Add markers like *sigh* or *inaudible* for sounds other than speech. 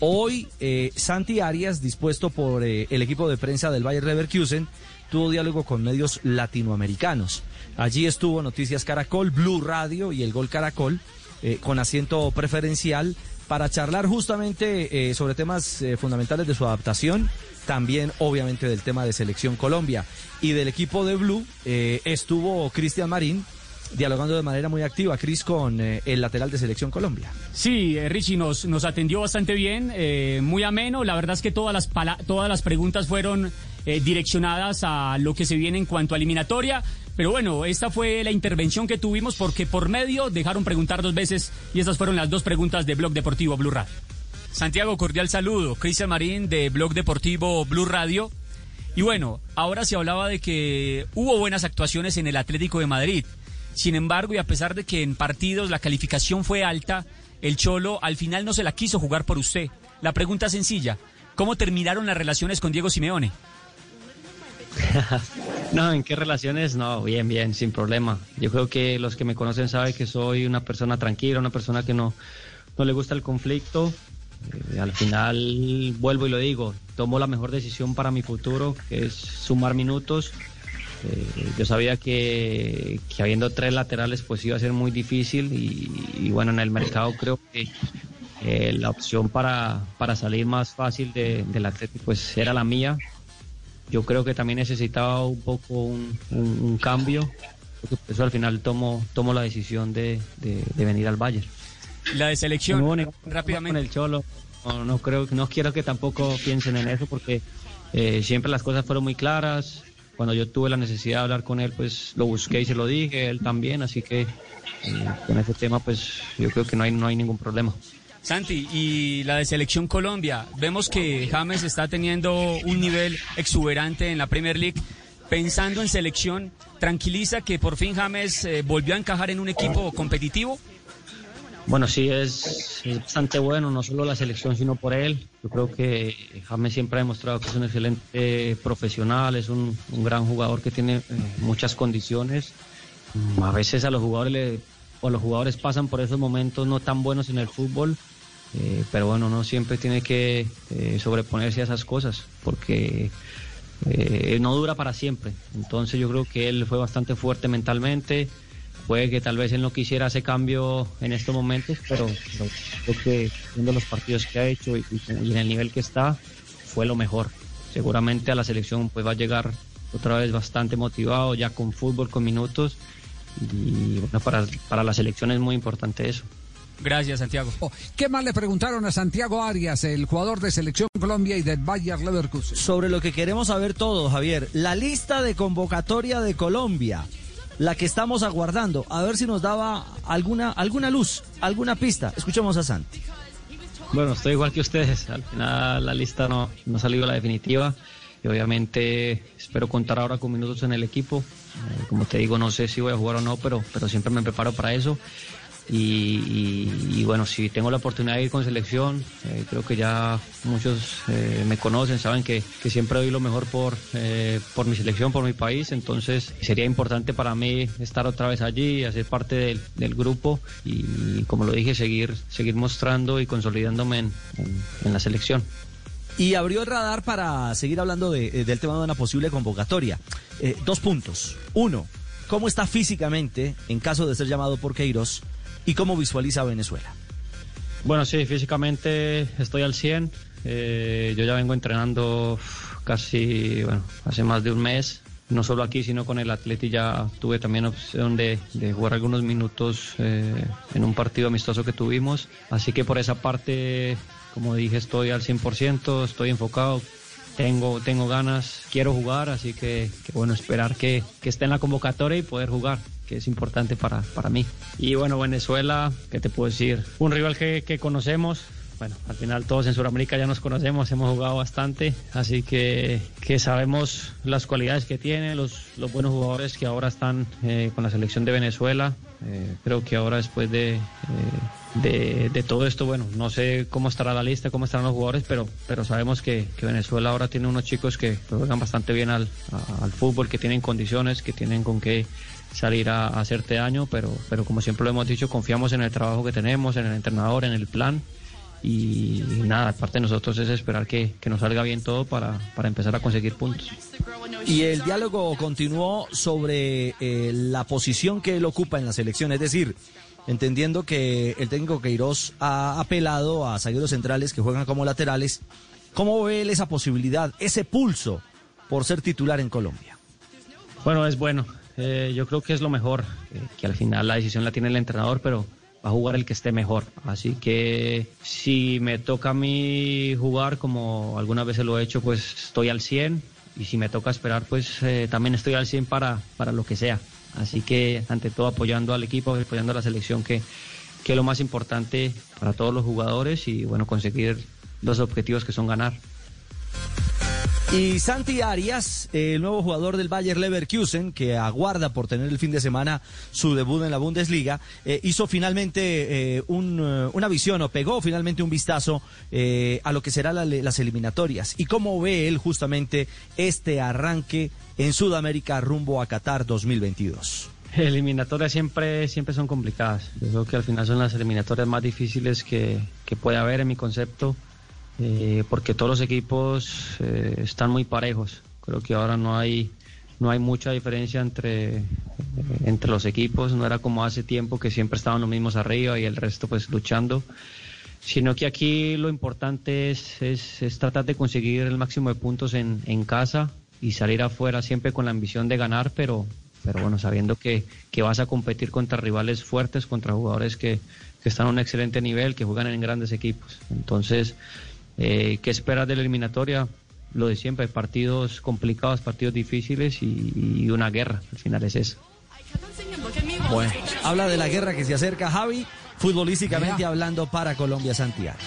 Hoy, eh, Santi Arias, dispuesto por eh, el equipo de prensa del Bayer Leverkusen, tuvo diálogo con medios latinoamericanos. Allí estuvo Noticias Caracol, Blue Radio y el Gol Caracol, eh, con asiento preferencial, para charlar justamente sobre temas fundamentales de su adaptación, también obviamente del tema de Selección Colombia. Y del equipo de Blue estuvo Cristian Marín, dialogando de manera muy activa, Cris, con eh, el lateral de Selección Colombia. Sí, eh, Richie nos, nos atendió bastante bien, eh, muy ameno. La verdad es que todas las, todas las preguntas fueron direccionadas a lo que se viene en cuanto a eliminatoria. Pero bueno, esta fue la intervención que tuvimos porque por medio dejaron preguntar dos veces y estas fueron las dos preguntas de Blog Deportivo Blue Radio. Santiago, cordial saludo. Cristian Marín de Blog Deportivo Blue Radio. Y bueno, ahora se hablaba de que hubo buenas actuaciones en el Atlético de Madrid. Sin embargo, y a pesar de que en partidos la calificación fue alta, el Cholo al final no se la quiso jugar por usted. La pregunta sencilla, ¿cómo terminaron las relaciones con Diego Simeone? *laughs* no, ¿en qué relaciones? No, bien, bien, sin problema. Yo creo que los que me conocen saben que soy una persona tranquila, una persona que no, no le gusta el conflicto. Eh, al final vuelvo y lo digo, tomo la mejor decisión para mi futuro, que es sumar minutos eh, yo sabía que, habiendo tres laterales pues iba a ser muy difícil y, bueno, en el mercado creo que eh, la opción para, para, salir más fácil de, del Atlético pues era la mía. Yo creo que también necesitaba un poco un, cambio, porque eso al final tomo, tomo la decisión de, venir al Bayern. La de selección, rápidamente. Con el Cholo, no, creo, no quiero que tampoco piensen en eso porque eh, siempre las cosas fueron muy claras cuando yo tuve la necesidad de hablar con él, pues lo busqué y se lo dije, él también, así que eh, con ese tema, pues yo creo que no hay, no hay ningún problema. Santi, y la de Selección Colombia, vemos que James está teniendo un nivel exuberante en la Premier League. Pensando en selección, ¿tranquiliza que por fin James eh, volvió a encajar en un equipo competitivo? Bueno, sí, es, bastante bueno, no solo la selección, sino por él. Yo creo que James siempre ha demostrado que es un excelente profesional, es un, gran jugador que tiene eh, muchas condiciones. A veces a los jugadores pasan por esos momentos no tan buenos en el fútbol, eh, pero bueno, no siempre tiene que eh, sobreponerse a esas cosas, porque no dura para siempre. Entonces yo creo que él fue bastante fuerte mentalmente Puede que tal vez él no quisiera ese cambio en estos momentos, pero, creo que viendo los partidos que ha hecho y, en el nivel que está, fue lo mejor. Seguramente a la selección pues va a llegar otra vez bastante motivado, ya con fútbol, con minutos. Y bueno, para, para la selección es muy importante eso. Gracias, Santiago. Oh, ¿Qué más le preguntaron a Santiago Arias, el jugador de Selección Colombia y del Bayer Leverkusen? Sobre lo que queremos saber todos, Javier. La lista de convocatoria de Colombia la que estamos aguardando. A ver si nos daba alguna, alguna luz, alguna pista. Escuchemos a Santi. Bueno, estoy igual que ustedes. Al final la lista no, no ha salido la definitiva. Y obviamente espero contar ahora con minutos en el equipo. Eh, como te digo, no sé si voy a jugar o no, pero, pero siempre me preparo para eso. Y, bueno, si tengo la oportunidad de ir con selección, eh, creo que ya muchos eh, me conocen, saben que, siempre doy lo mejor por, eh, por mi selección, por mi país, entonces sería importante para mí estar otra vez allí, hacer parte del, grupo y, como lo dije, seguir, seguir mostrando y consolidándome en, la selección. Y abrió el radar para seguir hablando del tema de una posible convocatoria. dos puntos. Uno, ¿cómo está físicamente en caso de ser llamado por Queiroz? ¿Y cómo visualiza Venezuela? Bueno, sí, físicamente estoy al 100. Eh, yo ya vengo entrenando casi, bueno, hace más de un mes. No solo aquí, sino con el Atleti ya tuve también opción de, jugar algunos minutos eh, en un partido amistoso que tuvimos. Así que por esa parte, como dije, estoy al 100%, estoy enfocado, tengo, tengo ganas, quiero jugar, así que, bueno, esperar que, que esté en la convocatoria y poder jugar que es importante para, para mí. Y bueno, Venezuela, ¿qué te puedo decir? Un rival que, que conocemos, bueno, al final todos en Sudamérica ya nos conocemos, hemos jugado bastante, así que, que sabemos las cualidades que tiene, los, los buenos jugadores que ahora están eh, con la selección de Venezuela. Eh, creo que ahora después de, eh, de, todo esto, bueno, no sé cómo estará la lista, cómo estarán los jugadores, pero, pero sabemos que, Venezuela ahora tiene unos chicos que juegan bastante bien al, al fútbol, que tienen condiciones, que tienen con qué salir a, hacerte daño, pero, pero como siempre lo hemos dicho, confiamos en el trabajo que tenemos, en el entrenador, en el plan y nada, aparte de nosotros es esperar que, que nos salga bien todo para, para, empezar a conseguir puntos. Y el diálogo continuó sobre eh, la posición que él ocupa en la selección, es decir, entendiendo que el técnico Queiroz ha apelado a zagueros centrales que juegan como laterales, ¿cómo ve él esa posibilidad, ese pulso por ser titular en Colombia? Bueno, es bueno, eh, yo creo que es lo mejor, eh, que al final la decisión la tiene el entrenador, pero a jugar el que esté mejor. Así que si me toca a mí jugar como algunas veces lo he hecho, pues estoy al 100 y si me toca esperar, pues eh, también estoy al 100 para, para lo que sea. Así que ante todo apoyando al equipo, apoyando a la selección, que, que es lo más importante para todos los jugadores y bueno, conseguir los objetivos que son ganar. Y Santi Arias, el nuevo jugador del Bayer Leverkusen, que aguarda por tener el fin de semana su debut en la Bundesliga, eh, hizo finalmente eh, eh, una visión o pegó finalmente un vistazo a lo que serán las eliminatorias. ¿Y cómo ve él justamente este arranque en Sudamérica rumbo a Qatar 2022? Eliminatorias siempre, siempre son complicadas. Yo creo que al final son las eliminatorias más difíciles que, que puede haber en mi concepto. Eh, porque todos los equipos eh, están muy parejos. Creo que ahora no hay no hay mucha diferencia entre, eh, entre los equipos, no era como hace tiempo que siempre estaban los mismos arriba y el resto pues luchando, sino que aquí lo importante es, es, tratar de conseguir el máximo de puntos en, en, casa y salir afuera siempre con la ambición de ganar, pero, pero bueno, sabiendo que, que vas a competir contra rivales fuertes, contra jugadores que, que están a un excelente nivel, que juegan en grandes equipos. Entonces, eh, ¿Qué esperas de la eliminatoria? Lo de siempre, partidos complicados, partidos difíciles y, una guerra. Al final es eso. Bueno, habla de la guerra que se acerca, Javi, futbolísticamente hablando para Colombia, Santiago.